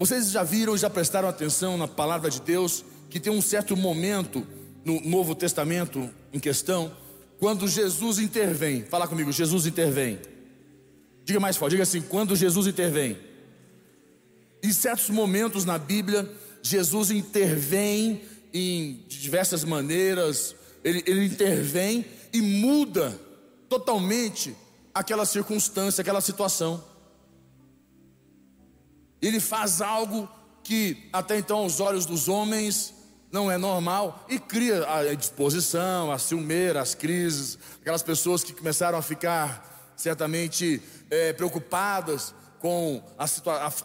Vocês já viram, já prestaram atenção na palavra de Deus que tem um certo momento no Novo Testamento em questão, quando Jesus intervém. Fala comigo, Jesus intervém. Diga mais forte, diga assim: quando Jesus intervém. Em certos momentos na Bíblia, Jesus intervém em diversas maneiras, ele, ele intervém e muda totalmente aquela circunstância, aquela situação. Ele faz algo que até então aos olhos dos homens não é normal e cria a disposição, a ciumeira, as crises, aquelas pessoas que começaram a ficar certamente é, preocupadas com a,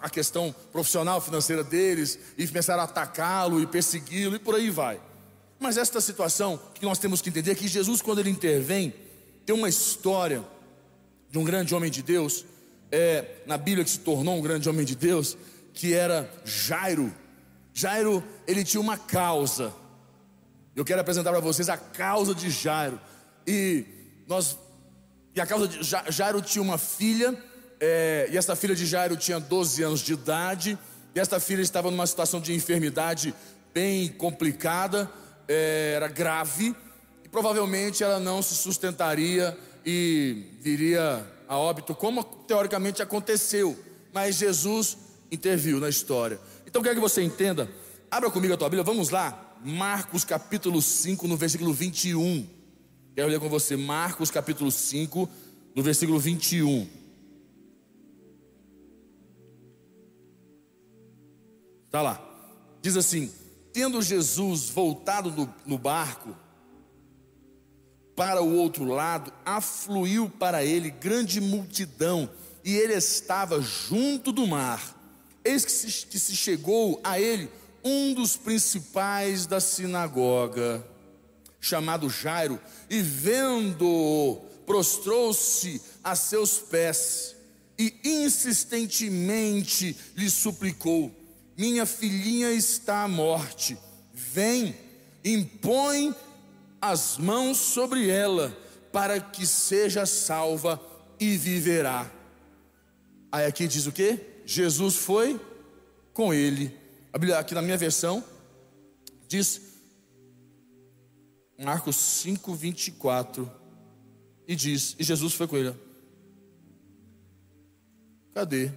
a, questão profissional financeira deles e começaram a atacá-lo e persegui-lo e por aí vai. Mas esta situação que nós temos que entender é que Jesus, quando ele intervém, tem uma história de um grande homem de Deus, é, na Bíblia que se tornou um grande homem de Deus, que era Jairo. Jairo, ele tinha uma causa. Eu quero apresentar para vocês a causa de Jairo. E nós, e a causa de Jairo tinha uma filha é, e esta filha de Jairo tinha 12 anos de idade, e esta filha estava numa situação de enfermidade bem complicada, é, era grave, e provavelmente ela não se sustentaria e viria a óbito, como teoricamente aconteceu, mas Jesus interviu na história. Então quero que você entenda, abra comigo a tua Bíblia, vamos lá, Marcos capítulo 5, no versículo 21. Quero ler com você, Marcos capítulo 5, no versículo 21. Está lá. Diz assim: Tendo Jesus voltado no, no barco para o outro lado, afluiu para ele grande multidão, e ele estava junto do mar. Eis que se, que se chegou a ele um dos principais da sinagoga, chamado Jairo, e vendo-o, prostrou-se a seus pés e insistentemente lhe suplicou: minha filhinha está à morte. Vem, impõe as mãos sobre ela, para que seja salva e viverá. Aí aqui diz o que? Jesus foi com ele. Aqui na minha versão diz Marcos 5, 24. E diz: E Jesus foi com ele. Cadê?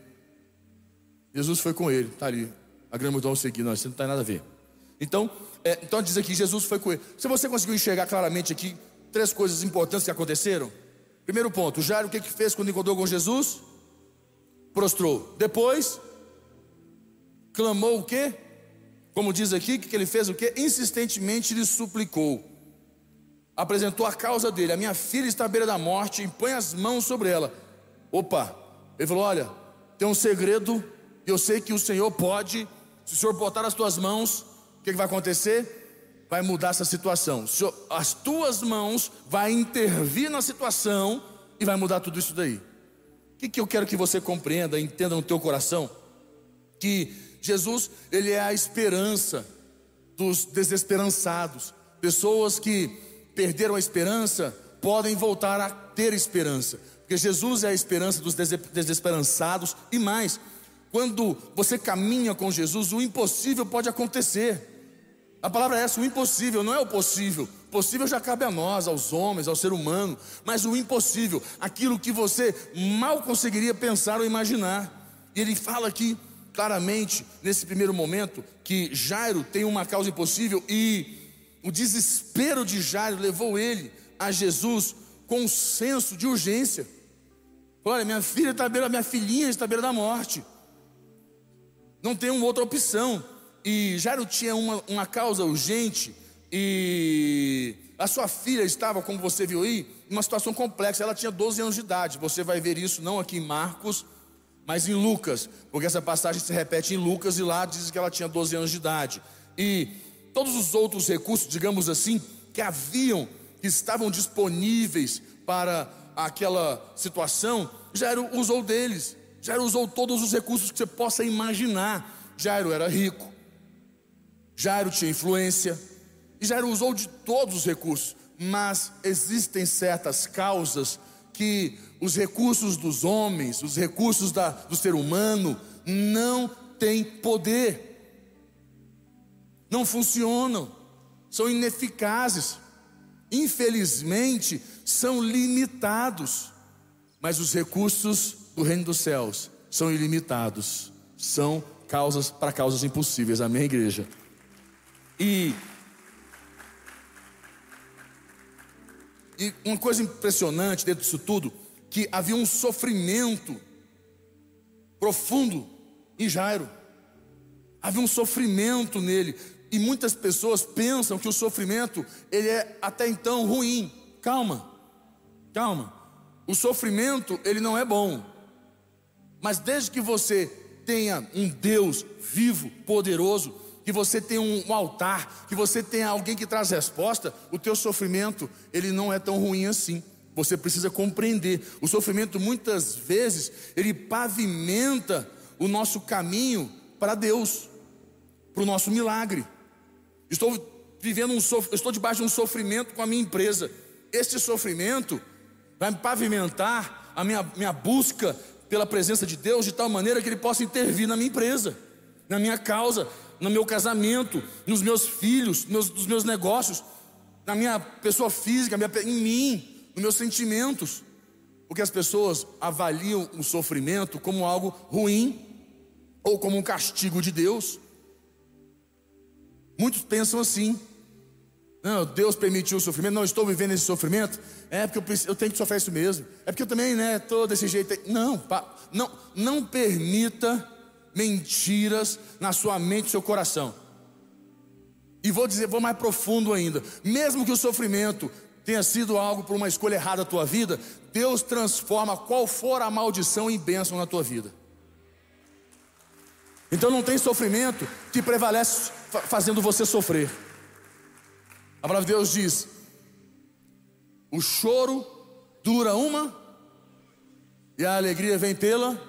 Jesus foi com ele, está ali. A grande multidão seguir, não, isso não tem nada a ver. Então, é, então diz aqui, Jesus foi com ele. Se você conseguiu enxergar claramente aqui três coisas importantes que aconteceram. Primeiro ponto, Jairo o que, que fez quando encontrou com Jesus? Prostrou. Depois, clamou o quê? Como diz aqui, que, ele fez o quê? Insistentemente lhe suplicou. Apresentou a causa dele. A minha filha está à beira da morte, impõe as mãos sobre ela. Opa, ele falou: olha, tem um segredo, eu sei que o Senhor pode se o Senhor botar as tuas mãos, que, que vai acontecer? Vai mudar essa situação. As tuas mãos vai intervir na situação e vai mudar tudo isso daí. O que, que eu quero que você compreenda, entenda no teu coração? Que Jesus, Ele é a esperança dos desesperançados. Pessoas que perderam a esperança podem voltar a ter esperança. Porque Jesus é a esperança dos desesperançados e mais. Quando você caminha com Jesus, o impossível pode acontecer. A palavra é essa, o impossível, não é o possível. O possível já cabe a nós, aos homens, ao ser humano. Mas o impossível, aquilo que você mal conseguiria pensar ou imaginar. E ele fala aqui claramente, nesse primeiro momento, que Jairo tem uma causa impossível e o desespero de Jairo levou ele a Jesus com um senso de urgência. Olha, minha filha está à beira, minha filhinha está à beira da morte. Não tem uma outra opção. E Jairo tinha uma, uma causa urgente e a sua filha estava, como você viu aí, em uma situação complexa. Ela tinha 12 anos de idade. Você vai ver isso não aqui em Marcos, mas em Lucas, porque essa passagem se repete em Lucas e lá diz que ela tinha 12 anos de idade. E todos os outros recursos, digamos assim, que haviam, que estavam disponíveis para aquela situação, Jairo usou deles. Jairo usou todos os recursos que você possa imaginar. Jairo era rico, Jairo tinha influência, e Jairo usou de todos os recursos, mas existem certas causas que os recursos dos homens, os recursos da, do ser humano, não têm poder, não funcionam, são ineficazes, infelizmente são limitados, mas os recursos do reino dos céus são ilimitados, são causas para causas impossíveis. Amém, igreja? E E uma coisa impressionante dentro disso tudo, que havia um sofrimento profundo em Jairo. Havia um sofrimento nele. E muitas pessoas pensam que o sofrimento ele é até então ruim. Calma, calma. O sofrimento ele não é bom. Mas desde que você tenha um Deus vivo, poderoso, que você tenha um altar, que você tenha alguém que traz resposta, o teu sofrimento ele não é tão ruim assim. Você precisa compreender. O sofrimento muitas vezes ele pavimenta o nosso caminho para Deus, para o nosso milagre. Estou vivendo um sof... estou debaixo de um sofrimento com a minha empresa. Este sofrimento vai me pavimentar a minha, minha busca pela presença de Deus de tal maneira que Ele possa intervir na minha empresa, na minha causa, no meu casamento, nos meus filhos, nos, nos meus negócios, na minha pessoa física, minha, em mim, nos meus sentimentos. Porque as pessoas avaliam o sofrimento como algo ruim ou como um castigo de Deus. Muitos pensam assim. Não, Deus permitiu o sofrimento, não estou vivendo esse sofrimento, é porque eu, eu tenho que sofrer isso mesmo, é porque eu também, né, estou desse jeito. Não, não, não permita mentiras na sua mente e seu coração. E vou dizer, vou mais profundo ainda, mesmo que o sofrimento tenha sido algo por uma escolha errada da tua vida, Deus transforma qual for a maldição em bênção na tua vida. Então não tem sofrimento que prevalece fazendo você sofrer. A palavra de Deus diz: o choro dura uma e a alegria vem pela.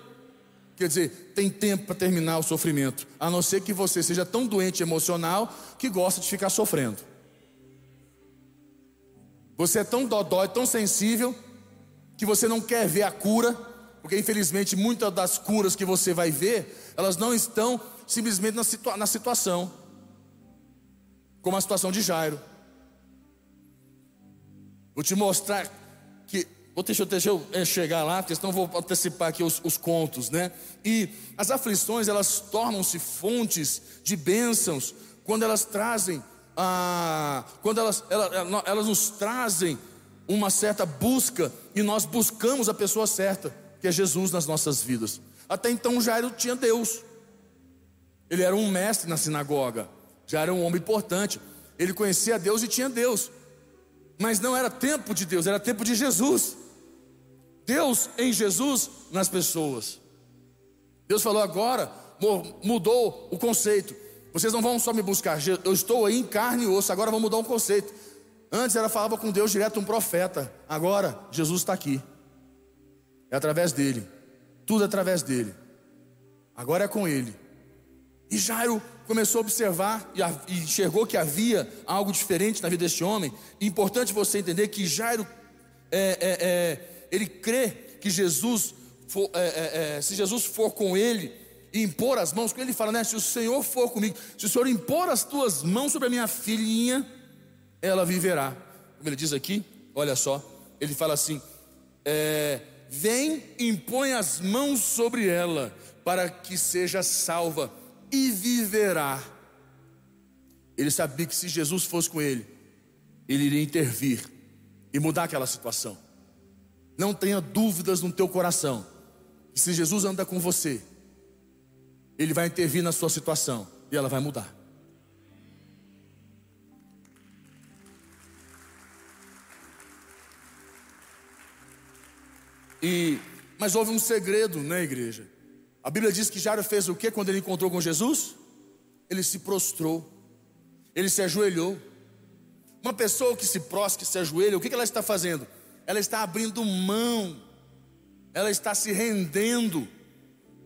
Quer dizer, tem tempo para terminar o sofrimento, a não ser que você seja tão doente emocional que gosta de ficar sofrendo. Você é tão dodói, tão sensível, que você não quer ver a cura, porque infelizmente muitas das curas que você vai ver, elas não estão simplesmente na, situa na situação, como a situação de Jairo. Vou te mostrar. Vou deixa, deixa eu eh, chegar lá, porque senão vou antecipar aqui os, os contos, né? E as aflições, elas tornam-se fontes de bênçãos quando elas trazem, ah, quando elas, elas, elas nos trazem uma certa busca e nós buscamos a pessoa certa, que é Jesus nas nossas vidas. Até então Jairo tinha Deus. Ele era um mestre na sinagoga, já era um homem importante. Ele conhecia Deus e tinha Deus. Mas não era tempo de Deus, era tempo de Jesus. Deus em Jesus nas pessoas. Deus falou agora, mudou o conceito. Vocês não vão só me buscar, eu estou aí em carne e osso, agora vou mudar um conceito. Antes ela falava com Deus direto, um profeta. Agora Jesus está aqui. É através dele. Tudo é através dele. Agora é com ele. E Jairo começou a observar e enxergou que havia algo diferente na vida deste homem. E importante você entender que Jairo, é, é, é, ele crê que Jesus, for, é, é, é, se Jesus for com ele e impor as mãos, ele fala, né? Se o Senhor for comigo, se o Senhor impor as tuas mãos sobre a minha filhinha, ela viverá. Como ele diz aqui, olha só, ele fala assim: vem, impõe as mãos sobre ela, para que seja salva e viverá. Ele sabia que se Jesus fosse com ele, ele iria intervir e mudar aquela situação. Não tenha dúvidas no teu coração. Se Jesus anda com você, ele vai intervir na sua situação e ela vai mudar. E mas houve um segredo na igreja. A Bíblia diz que Jairo fez o que quando ele encontrou com Jesus? Ele se prostrou, ele se ajoelhou. Uma pessoa que se prostra, que se ajoelha, o que ela está fazendo? Ela está abrindo mão, ela está se rendendo,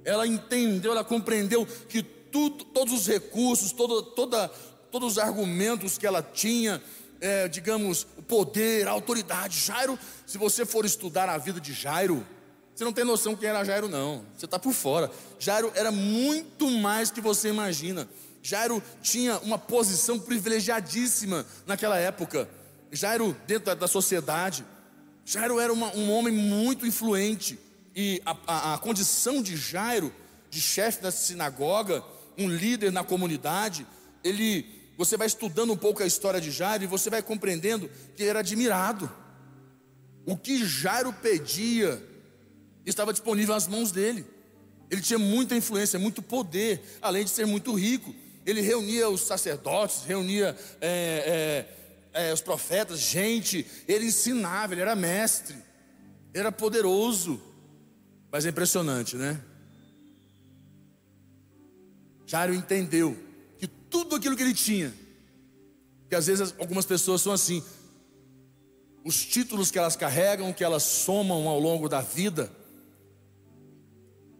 ela entendeu, ela compreendeu que tudo, todos os recursos, todo, toda, todos os argumentos que ela tinha, é, digamos, o poder, a autoridade. Jairo, se você for estudar a vida de Jairo, Você não tem noção quem era Jairo, não. Você está por fora. Jairo era muito mais que você imagina. Jairo tinha uma posição privilegiadíssima naquela época. Jairo, dentro da sociedade, Jairo era uma, um homem muito influente. E a, a, a condição de Jairo, de chefe da sinagoga, um líder na comunidade, ele, você vai estudando um pouco a história de Jairo e você vai compreendendo que ele era admirado. O que Jairo pedia estava disponível às mãos dele. Ele tinha muita influência, muito poder, além de ser muito rico. Ele reunia os sacerdotes, reunia é, é, é, os profetas, gente. Ele ensinava, ele era mestre, era poderoso. Mas é impressionante, né? Jairo entendeu que tudo aquilo que ele tinha, que às vezes algumas pessoas são assim, os títulos que elas carregam, que elas somam ao longo da vida,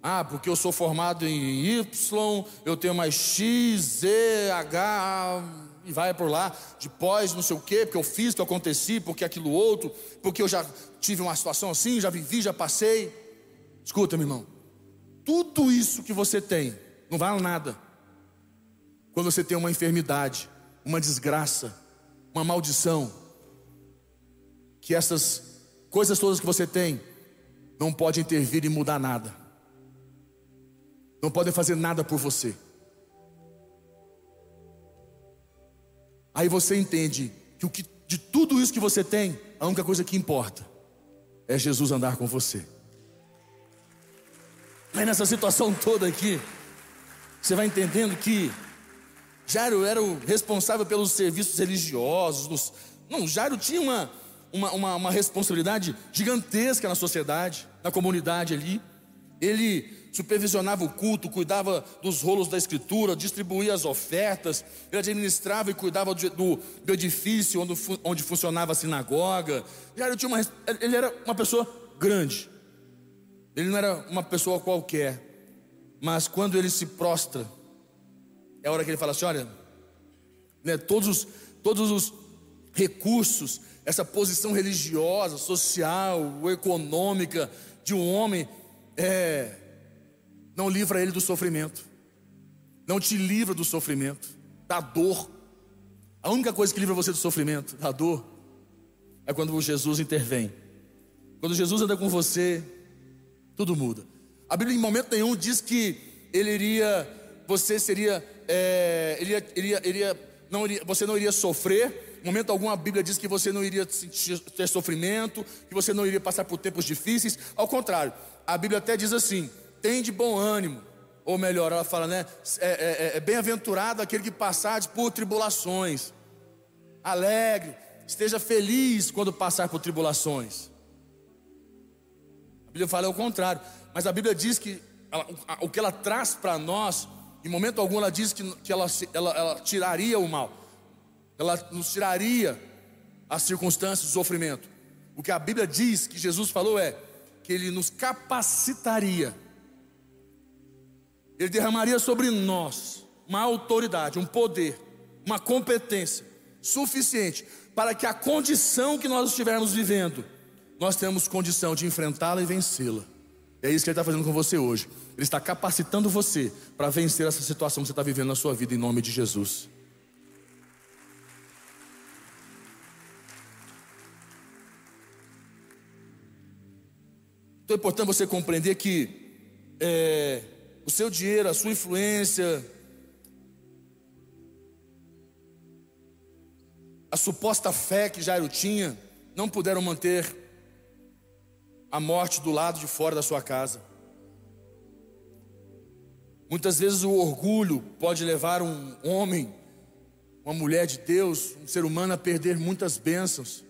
ah, porque eu sou formado em Y, eu tenho mais X, Z, H, e vai por lá, depois não sei o quê, porque eu fiz, que eu aconteci, porque aquilo outro, porque eu já tive uma situação assim, já vivi, já passei. Escuta, meu irmão, tudo isso que você tem não vale nada quando você tem uma enfermidade, uma desgraça, uma maldição, que essas coisas todas que você tem não podem intervir e mudar nada não podem fazer nada por você. Aí você entende que, o que de tudo isso que você tem, a única coisa que importa é Jesus andar com você. Aí nessa situação toda aqui, você vai entendendo que Jairo era o responsável pelos serviços religiosos. Não, Jairo tinha uma, uma, uma, uma responsabilidade gigantesca na sociedade, na comunidade ali. Ele supervisionava o culto, cuidava dos rolos da escritura, distribuía as ofertas, ele administrava e cuidava do, do, edifício onde, onde, funcionava a sinagoga. Ele, uma, ele era uma pessoa grande, ele não era uma pessoa qualquer, mas quando ele se prostra, é a hora que ele fala assim: olha, né, todos, os, todos os recursos, essa posição religiosa, social, econômica de um homem, é, não livra ele do sofrimento, não te livra do sofrimento, da dor. A única coisa que livra você do sofrimento, da dor, é quando Jesus intervém. Quando Jesus anda com você, tudo muda. A Bíblia em momento nenhum diz que ele iria, você seria, é, iria, iria, iria, não iria, você não iria sofrer. Em momento algum a Bíblia diz que você não iria ter sofrimento, que você não iria passar por tempos difíceis. Ao contrário, a Bíblia até diz assim: tem de bom ânimo. Ou melhor, ela fala, né? É, é, é, é bem-aventurado aquele que passar por tribulações. Alegre, esteja feliz quando passar por tribulações. A Bíblia fala o contrário, mas a Bíblia diz que ela, o que ela traz para nós, em momento algum ela diz que, que ela, ela, ela tiraria o mal, ela nos tiraria as circunstâncias, o sofrimento. O que a Bíblia diz que Jesus falou é que Ele nos capacitaria ele derramaria sobre nós uma autoridade, um poder, uma competência suficiente para que a condição que nós estivermos vivendo, nós temos condição de enfrentá-la e vencê-la. É isso que Ele está fazendo com você hoje. Ele está capacitando você para vencer essa situação que você está vivendo na sua vida, em nome de Jesus. Então é importante você compreender que é, o seu dinheiro, a sua influência, a suposta fé que Jairo tinha, não puderam manter a morte do lado de fora da sua casa. Muitas vezes o orgulho pode levar um homem, uma mulher de Deus, um ser humano a perder muitas bênçãos.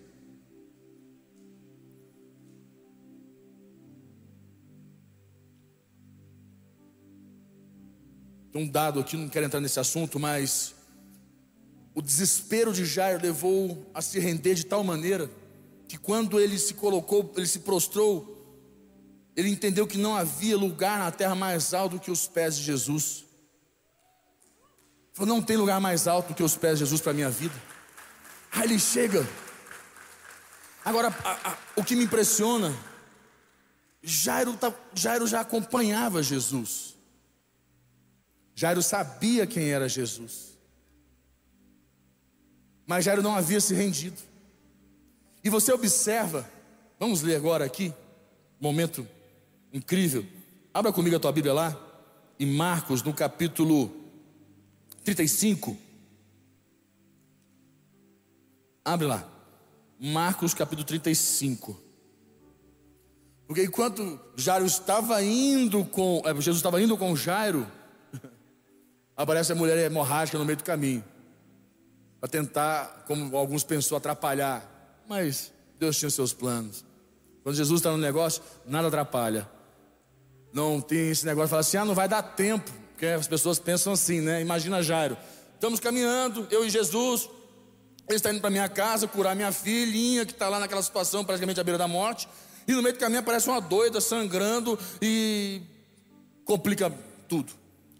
Tem um dado aqui, não quero entrar nesse assunto, mas o desespero de Jair levou a se render de tal maneira que quando ele se colocou, ele se prostrou, ele entendeu que não havia lugar na terra mais alto que os pés de Jesus. Ele falou, não tem lugar mais alto que os pés de Jesus para a minha vida. Aí ele chega. Agora, a, a, o que me impressiona Jairo, tá, Jairo já acompanhava Jesus. Jairo sabia quem era Jesus. Mas Jairo não havia se rendido. E você observa, vamos ler agora aqui, momento incrível. Abra comigo a tua Bíblia lá, em Marcos, no capítulo 35. Abre lá. Marcos capítulo 35. Porque enquanto Jairo estava indo com. É, Jesus estava indo com Jairo, aparece a mulher hemorrágica no meio do caminho. Para tentar, como alguns pensou, atrapalhar. Mas Deus tinha seus planos. Quando Jesus está no negócio, nada atrapalha. Não tem esse negócio de falar assim, ah, não vai dar tempo. Porque as pessoas pensam assim, né? Imagina Jairo. Estamos caminhando, eu e Jesus. Ele está indo para minha casa curar minha filhinha, que está lá naquela situação, praticamente à beira da morte. E no meio do caminho aparece uma doida sangrando e complica tudo.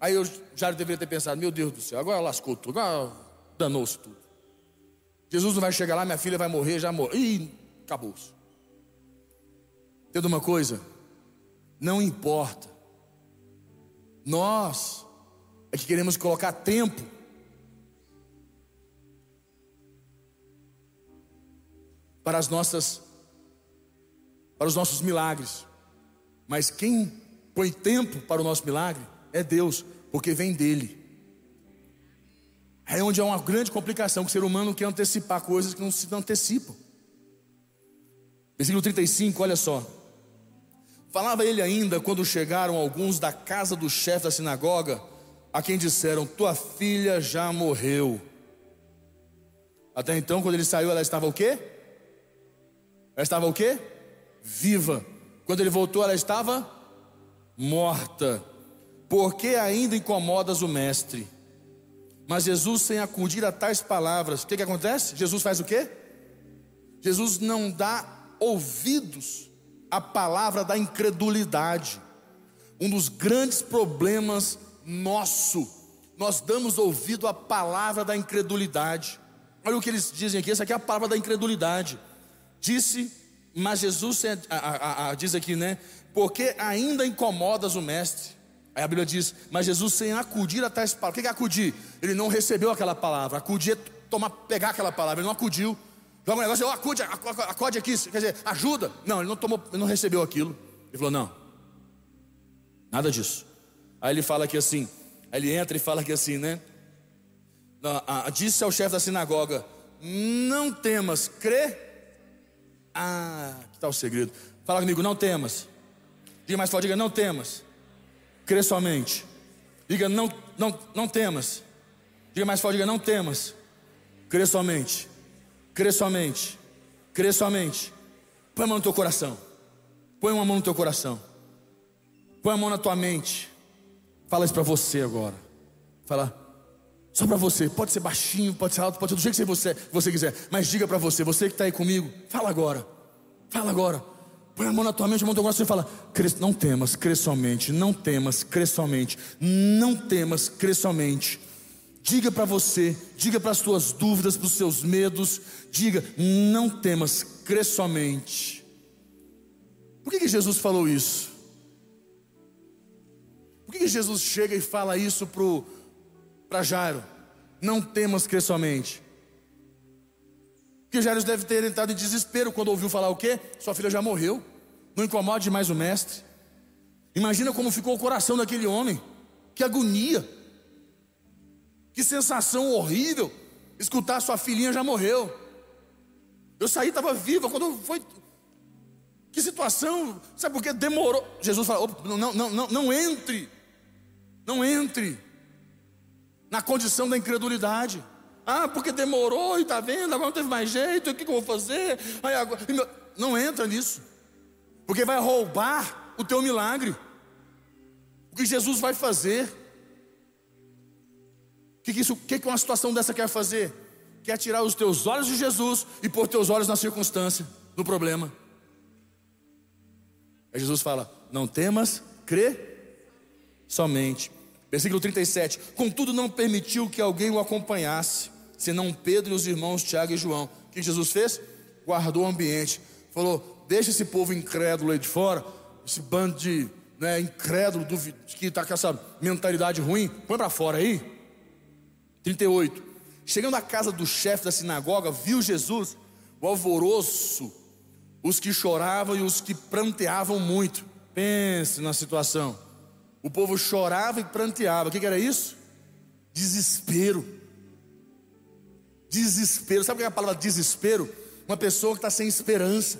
Aí eu já deveria ter pensado: meu Deus do céu, agora lascou tudo, agora danou-se tudo. Jesus não vai chegar lá, minha filha vai morrer, já morreu. Ih, acabou-se. Entenda uma coisa? Não importa. Nós é que queremos colocar tempo para as nossas para os nossos milagres. Mas quem põe tempo para o nosso milagre é Deus, porque vem dele. É onde há uma grande complicação, que o ser humano quer antecipar coisas que não se antecipam. Versículo 35, olha só. Falava ele ainda quando chegaram alguns da casa do chefe da sinagoga, a quem disseram: Tua filha já morreu. Até então, quando ele saiu, ela estava o quê? Ela estava o quê? Viva. Quando ele voltou, ela estava morta. Porque ainda incomodas o mestre? Mas Jesus, sem acudir a tais palavras, o que, que acontece? Jesus faz o quê? Jesus não dá ouvidos a palavra da incredulidade. Um dos grandes problemas nosso, nós damos ouvido à palavra da incredulidade. Olha o que eles dizem aqui, essa aqui é a palavra da incredulidade. Disse, mas Jesus a, a, a, diz aqui, né? Porque ainda incomodas o mestre. Aí a Bíblia diz, mas Jesus sem acudir a tais palavras. O que é acudir? Ele não recebeu aquela palavra. Acudir é tomar, pegar aquela palavra. Ele não acudiu. Joga um negócio, oh, acude, acode aqui, quer dizer, ajuda. Não, ele não tomou, ele não recebeu aquilo. Ele falou, não, nada disso. Aí ele fala aqui assim, aí ele entra e fala aqui assim, né? disse ao chefe da sinagoga: Não temas, crê. Ah, que tal o segredo? Fala comigo, não temas. Diga mais forte, diga, não temas. Crê somente. Diga, não, não, não temas. Diga mais forte, diga, não temas. Crê somente. Crê somente. Crê somente. Põe a mão no teu coração. Põe uma mão no teu coração. Põe a mão na tua mente. Fala isso para você agora. Fala. Só para você. Pode ser baixinho, pode ser alto, pode ser do jeito que você, você quiser. Mas diga para você. Você que está aí comigo. Fala agora. Fala agora. Põe a mão na tua mente, a mão no teu coração e fala: Não temas, crê somente. Não temas, crê somente. Não temas, crê somente. Diga para você, diga para as tuas dúvidas, para os seus medos, diga: não temas, crê somente. Por que, que Jesus falou isso? Por que, que Jesus chega e fala isso para Jairo? Não temas, crê somente. Porque Jairo deve ter entrado em desespero quando ouviu falar o quê? Sua filha já morreu. Não incomode mais o mestre. Imagina como ficou o coração daquele homem. Que agonia. Que sensação horrível. Escutar sua filhinha já morreu. Eu saí, estava viva. Quando foi. Que situação. Sabe por quê? Demorou. Jesus falou: não, não, não, não entre. Não entre. Na condição da incredulidade. Ah, porque demorou e está vendo, agora não teve mais jeito, o que, que eu vou fazer? Aí, agora... Não entra nisso, porque vai roubar o teu milagre. O que Jesus vai fazer? que, que, isso, que, que uma situação dessa quer fazer? Quer tirar os teus olhos de Jesus e pôr teus olhos na circunstância, no problema. Aí Jesus fala: Não temas, crê somente. Versículo 37. Contudo, não permitiu que alguém o acompanhasse, senão Pedro e os irmãos Tiago e João. O que Jesus fez? Guardou o ambiente. Falou: Deixa esse povo incrédulo aí de fora, esse bando de né, incrédulo, que está com essa mentalidade ruim, põe para fora aí. 38. Chegando à casa do chefe da sinagoga, viu Jesus, o alvoroço, os que choravam e os que pranteavam muito. Pense na situação. O povo chorava e pranteava. O que, que era isso? Desespero. Desespero. Sabe o que é a palavra desespero? Uma pessoa que está sem esperança.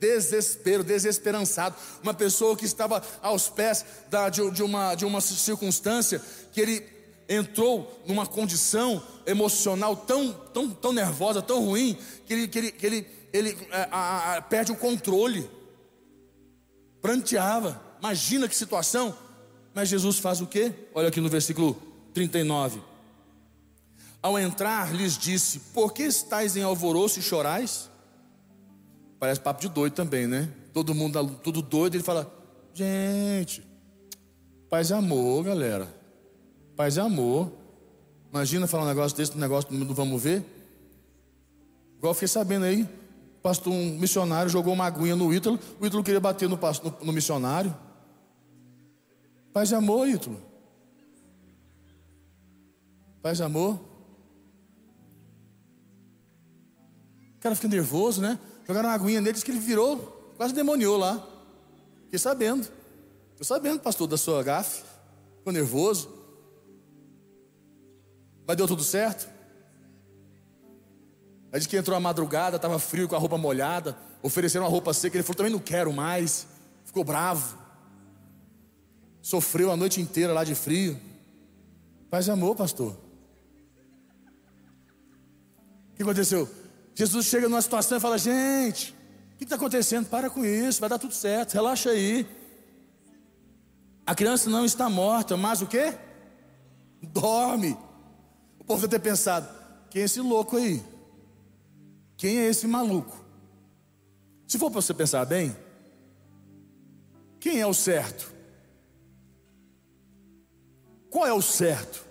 Desespero, desesperançado. Uma pessoa que estava aos pés da, de, de, uma, de uma circunstância que ele entrou numa condição emocional tão, tão, tão nervosa, tão ruim, que ele, que ele, que ele, ele é, a, a, perde o controle. Pranteava. Imagina que situação. Mas Jesus faz o quê? Olha aqui no versículo 39. Ao entrar, lhes disse: Por que estáis em alvoroço e chorais? Parece papo de doido também, né? Todo mundo tudo doido, ele fala: Gente, paz e amor, galera. Paz e amor. Imagina falar um negócio desse, um negócio do vamos ver. Igual eu fiquei sabendo aí, pastor, um missionário jogou uma aguinha no Ítalo, o Ítalo queria bater no, no, no missionário. Paz e amor, Ítalo. Paz e amor. Cara fica nervoso, né? Jogaram uma aguinha nele, disse que ele virou, quase demoniou lá. Fiquei sabendo. Estou sabendo, pastor, da sua gafe. Ficou nervoso. Mas deu tudo certo. Aí disse que entrou à madrugada, estava frio, com a roupa molhada. Ofereceram uma roupa seca. Ele falou: também não quero mais. Ficou bravo. Sofreu a noite inteira lá de frio. Paz e amor, pastor. O que aconteceu? Jesus chega numa situação e fala: Gente, o que está acontecendo? Para com isso, vai dar tudo certo, relaxa aí. A criança não está morta, mas o que? Dorme. O povo deve ter pensado: quem é esse louco aí? Quem é esse maluco? Se for para você pensar bem, quem é o certo? Qual é o certo?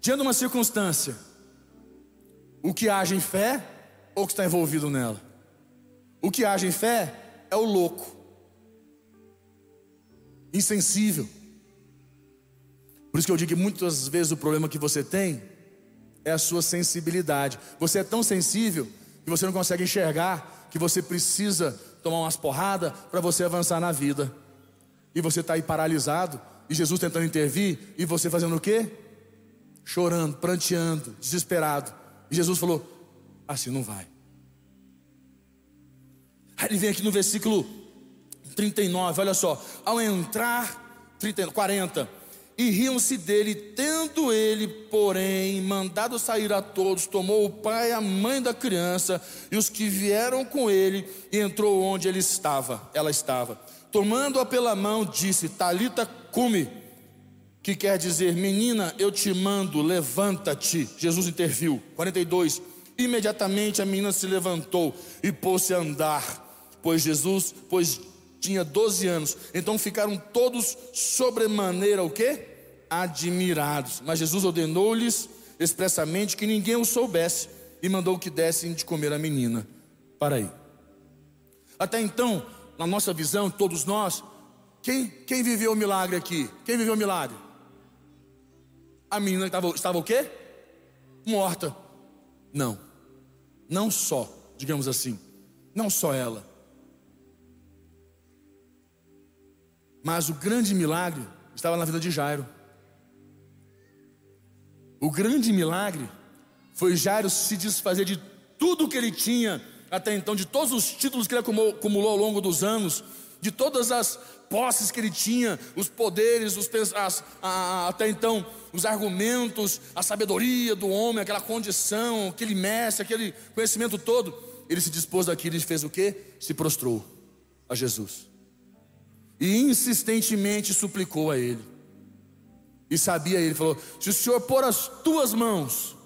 Diante de uma circunstância, o que age em fé ou que está envolvido nela. O que age em fé é o louco, insensível. Por isso que eu digo que muitas vezes o problema que você tem é a sua sensibilidade. Você é tão sensível que você não consegue enxergar que você precisa tomar umas porradas para você avançar na vida. E você está aí paralisado, e Jesus tentando intervir, e você fazendo o quê? Chorando, pranteando, desesperado. E Jesus falou: Assim não vai. Aí ele vem aqui no versículo 39, olha só. Ao entrar, 30, 40, e riam-se dele, tendo ele, porém, mandado sair a todos, tomou o pai e a mãe da criança e os que vieram com ele, e entrou onde ele estava, ela estava. Tomando-a pela mão, disse: Talita cume, que quer dizer, menina, eu te mando, levanta-te. Jesus interviu. 42. Imediatamente a menina se levantou e pôs-se a andar, pois Jesus, pois tinha 12 anos. Então ficaram todos sobremaneira o quê? Admirados. Mas Jesus ordenou-lhes expressamente que ninguém o soubesse e mandou que dessem de comer a menina. Para aí. Até então, na nossa visão, todos nós, quem, quem viveu o milagre aqui? Quem viveu o milagre? A menina estava, estava o quê? Morta. Não, não só, digamos assim, não só ela. Mas o grande milagre estava na vida de Jairo. O grande milagre foi Jairo se desfazer de tudo que ele tinha até então, de todos os títulos que ele acumulou ao longo dos anos, de todas as posses que ele tinha, os poderes, os, as, a, até então, os argumentos, a sabedoria do homem, aquela condição, aquele mestre, aquele conhecimento todo, ele se dispôs daquilo e fez o que? Se prostrou a Jesus. E insistentemente suplicou a ele. E sabia ele, falou: Se o Senhor pôr as tuas mãos,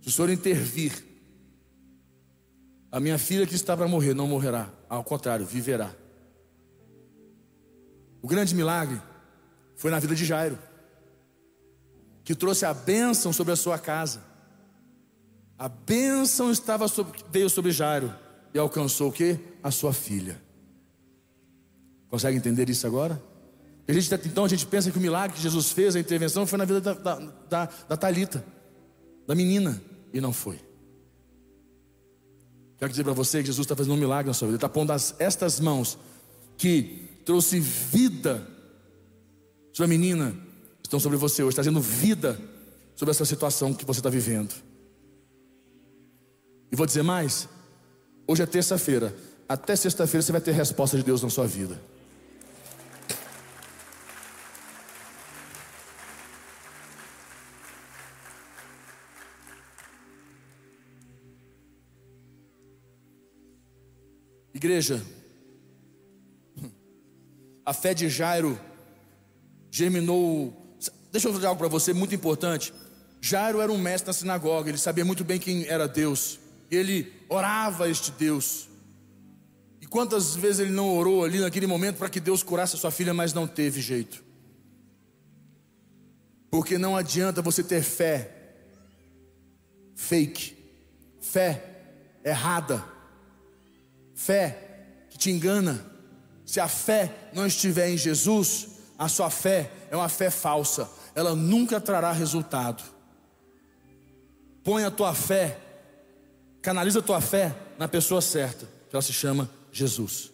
se o Senhor intervir, a minha filha que está para morrer não morrerá, ao contrário, viverá. O grande milagre foi na vida de Jairo, que trouxe a bênção sobre a sua casa. A bênção estava sobre, veio sobre Jairo, e alcançou o que? A sua filha. Consegue entender isso agora? A gente, então a gente pensa que o milagre que Jesus fez, a intervenção, foi na vida da, da, da, da Talita, da menina, e não foi. Quero dizer para você que Jesus está fazendo um milagre na sua vida. Ele está pondo as, estas mãos que trouxe vida sobre a menina, estão sobre você hoje, trazendo vida sobre essa situação que você está vivendo. E vou dizer mais: hoje é terça-feira, até sexta-feira você vai ter resposta de Deus na sua vida. Igreja, a fé de Jairo germinou. Deixa eu fazer algo para você muito importante. Jairo era um mestre na sinagoga, ele sabia muito bem quem era Deus. Ele orava este Deus. E quantas vezes ele não orou ali naquele momento para que Deus curasse a sua filha, mas não teve jeito. Porque não adianta você ter fé fake, fé errada fé que te engana. Se a fé não estiver em Jesus, a sua fé é uma fé falsa, ela nunca trará resultado. Põe a tua fé, canaliza a tua fé na pessoa certa, que ela se chama Jesus.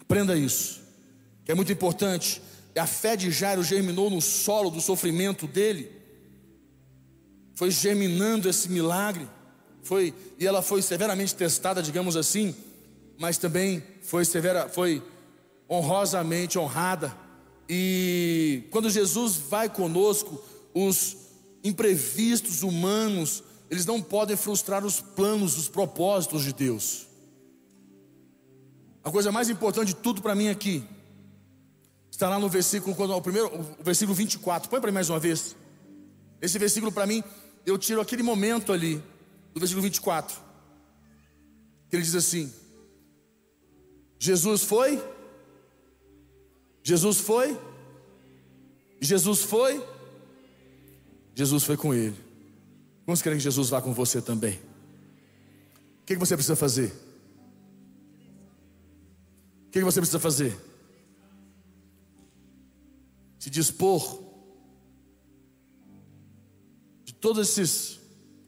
Aprenda isso, que é muito importante. A fé de Jairo germinou no solo do sofrimento dele, foi germinando esse milagre foi e ela foi severamente testada, digamos assim, mas também foi severa, foi honrosamente honrada. E quando Jesus vai conosco, os imprevistos humanos, eles não podem frustrar os planos, os propósitos de Deus. A coisa mais importante de tudo para mim aqui está lá no versículo, quando, o primeiro, o versículo 24. Põe para mim mais uma vez. Esse versículo para mim, eu tiro aquele momento ali no versículo 24, que ele diz assim: Jesus foi, Jesus foi, Jesus foi, Jesus foi com ele. Vamos querer que Jesus vá com você também? O que, que você precisa fazer? O que, que você precisa fazer? Se dispor de todos esses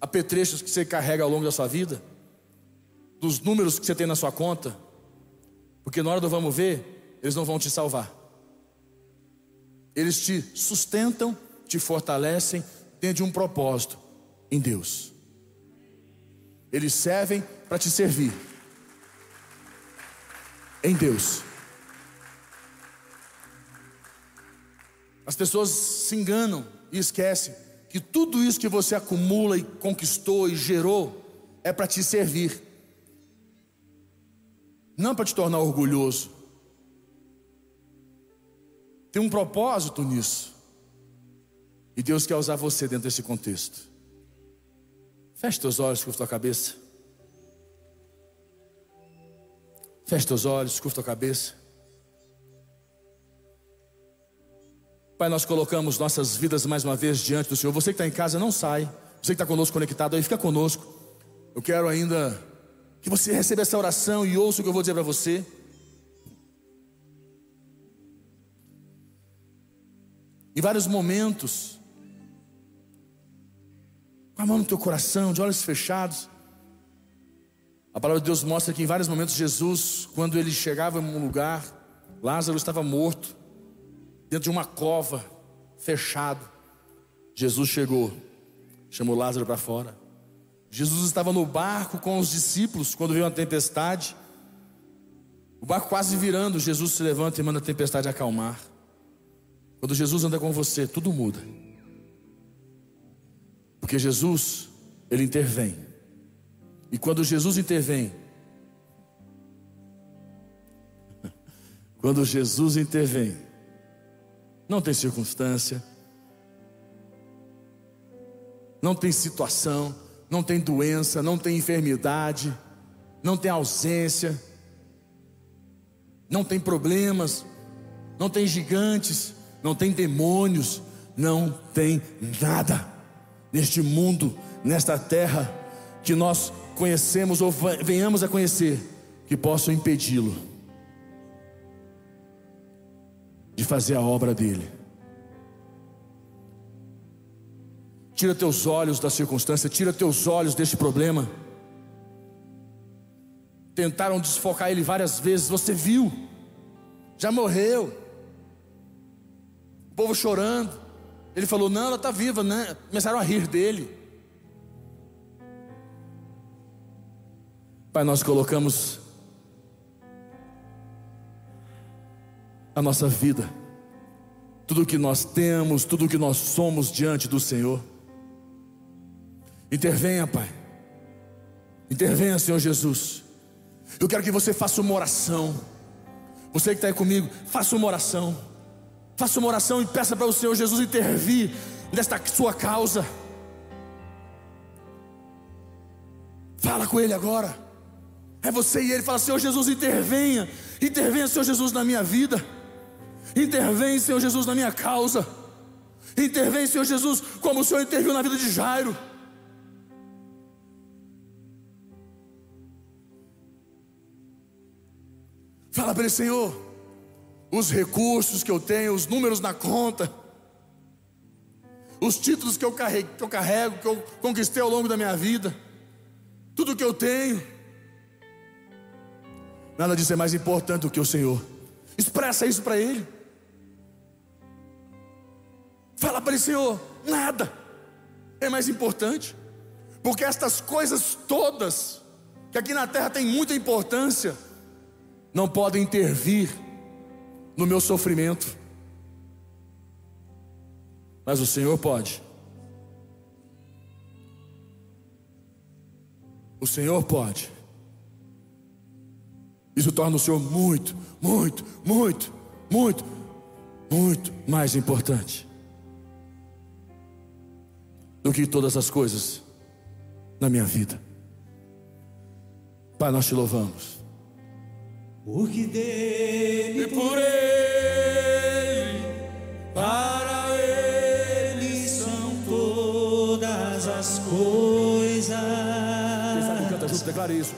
apetrechos que você carrega ao longo da sua vida, dos números que você tem na sua conta, porque na hora do vamos ver, eles não vão te salvar. Eles te sustentam, te fortalecem dentro de um propósito em Deus. Eles servem para te servir em Deus. As pessoas se enganam e esquecem que tudo isso que você acumula e conquistou e gerou é para te servir, não para te tornar orgulhoso. Tem um propósito nisso, e Deus quer usar você dentro desse contexto. Feche teus olhos, curva tua cabeça. Feche teus olhos, curva tua cabeça. Pai, nós colocamos nossas vidas mais uma vez diante do Senhor. Você que está em casa, não sai. Você que está conosco conectado aí, fica conosco. Eu quero ainda que você receba essa oração e ouça o que eu vou dizer para você. Em vários momentos, com a mão no teu coração, de olhos fechados, a palavra de Deus mostra que em vários momentos Jesus, quando ele chegava em um lugar, Lázaro estava morto dentro de uma cova, fechado. Jesus chegou, chamou Lázaro para fora. Jesus estava no barco com os discípulos quando veio uma tempestade. O barco quase virando, Jesus se levanta e manda a tempestade acalmar. Quando Jesus anda com você, tudo muda. Porque Jesus, ele intervém. E quando Jesus intervém, quando Jesus intervém, não tem circunstância, não tem situação, não tem doença, não tem enfermidade, não tem ausência, não tem problemas, não tem gigantes, não tem demônios, não tem nada neste mundo, nesta terra, que nós conhecemos ou venhamos a conhecer que possam impedi-lo de fazer a obra dele. Tira teus olhos da circunstância, tira teus olhos deste problema. Tentaram desfocar ele várias vezes, você viu, já morreu. O povo chorando. Ele falou: Não, ela está viva, né? Começaram a rir dele. Pai, nós colocamos a nossa vida, tudo que nós temos, tudo que nós somos diante do Senhor. Intervenha, Pai. Intervenha, Senhor Jesus. Eu quero que você faça uma oração. Você que está aí comigo, faça uma oração. Faça uma oração e peça para o Senhor Jesus intervir nesta sua causa. Fala com Ele agora. É você e Ele. Fala, Senhor Jesus, intervenha. Intervenha, Senhor Jesus, na minha vida. Intervém, Senhor Jesus, na minha causa. Intervém, Senhor Jesus, como o Senhor interviu na vida de Jairo. Fala para ele, Senhor, os recursos que eu tenho, os números na conta, os títulos que eu carrego, que eu, carrego, que eu conquistei ao longo da minha vida, tudo que eu tenho, nada disso é mais importante do que o Senhor. Expressa isso para Ele. Fala para ele, Senhor, nada é mais importante, porque estas coisas todas, que aqui na terra tem muita importância, não podem intervir no meu sofrimento, mas o Senhor pode. O Senhor pode. Isso torna o Senhor muito, muito, muito, muito, muito mais importante do que todas as coisas na minha vida. Pai, nós te louvamos porque dele, por ele, para ele são todas as coisas. Quem sabe canta junto, declare isso.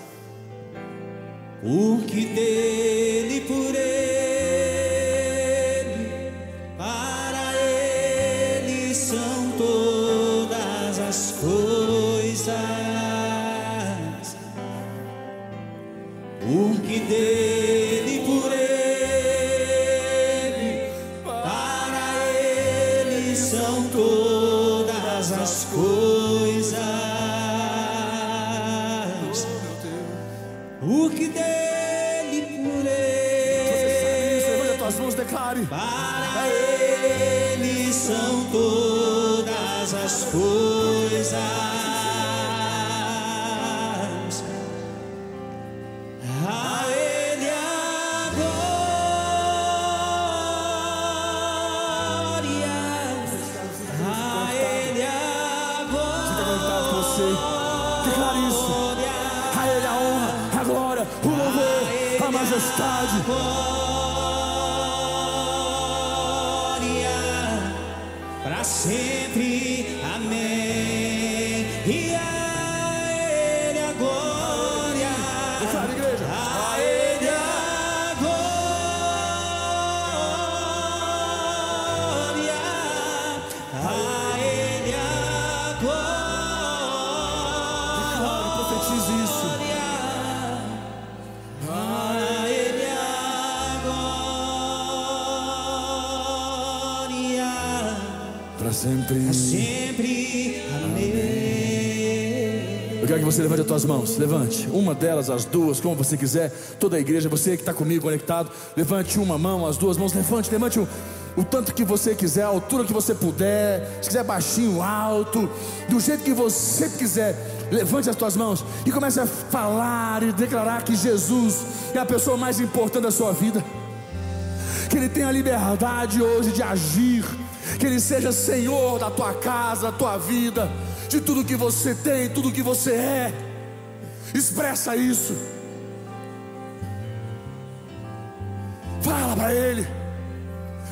Porque dele, Declare isso. A Ele a honra, a glória, o louvor, a majestade. sempre. Que você levante as tuas mãos. Levante. Uma delas, as duas, como você quiser. Toda a igreja, você que está comigo conectado. Levante uma mão, as duas mãos. Levante, levante o, tanto que você quiser, a altura que você puder. Se quiser baixinho, alto. Do jeito que você quiser. Levante as tuas mãos e comece a falar e declarar que Jesus é a pessoa mais importante da sua vida. Que Ele tem a liberdade hoje de agir que Ele seja Senhor da tua casa, da tua vida, de tudo que você tem, tudo que você é. Expressa isso. Fala para Ele.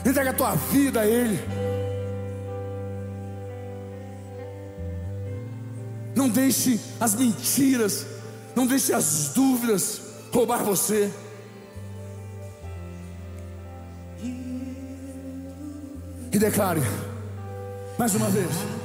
Entrega a tua vida a Ele. Não deixe as mentiras, não deixe as dúvidas roubar você. E declare mais uma vez.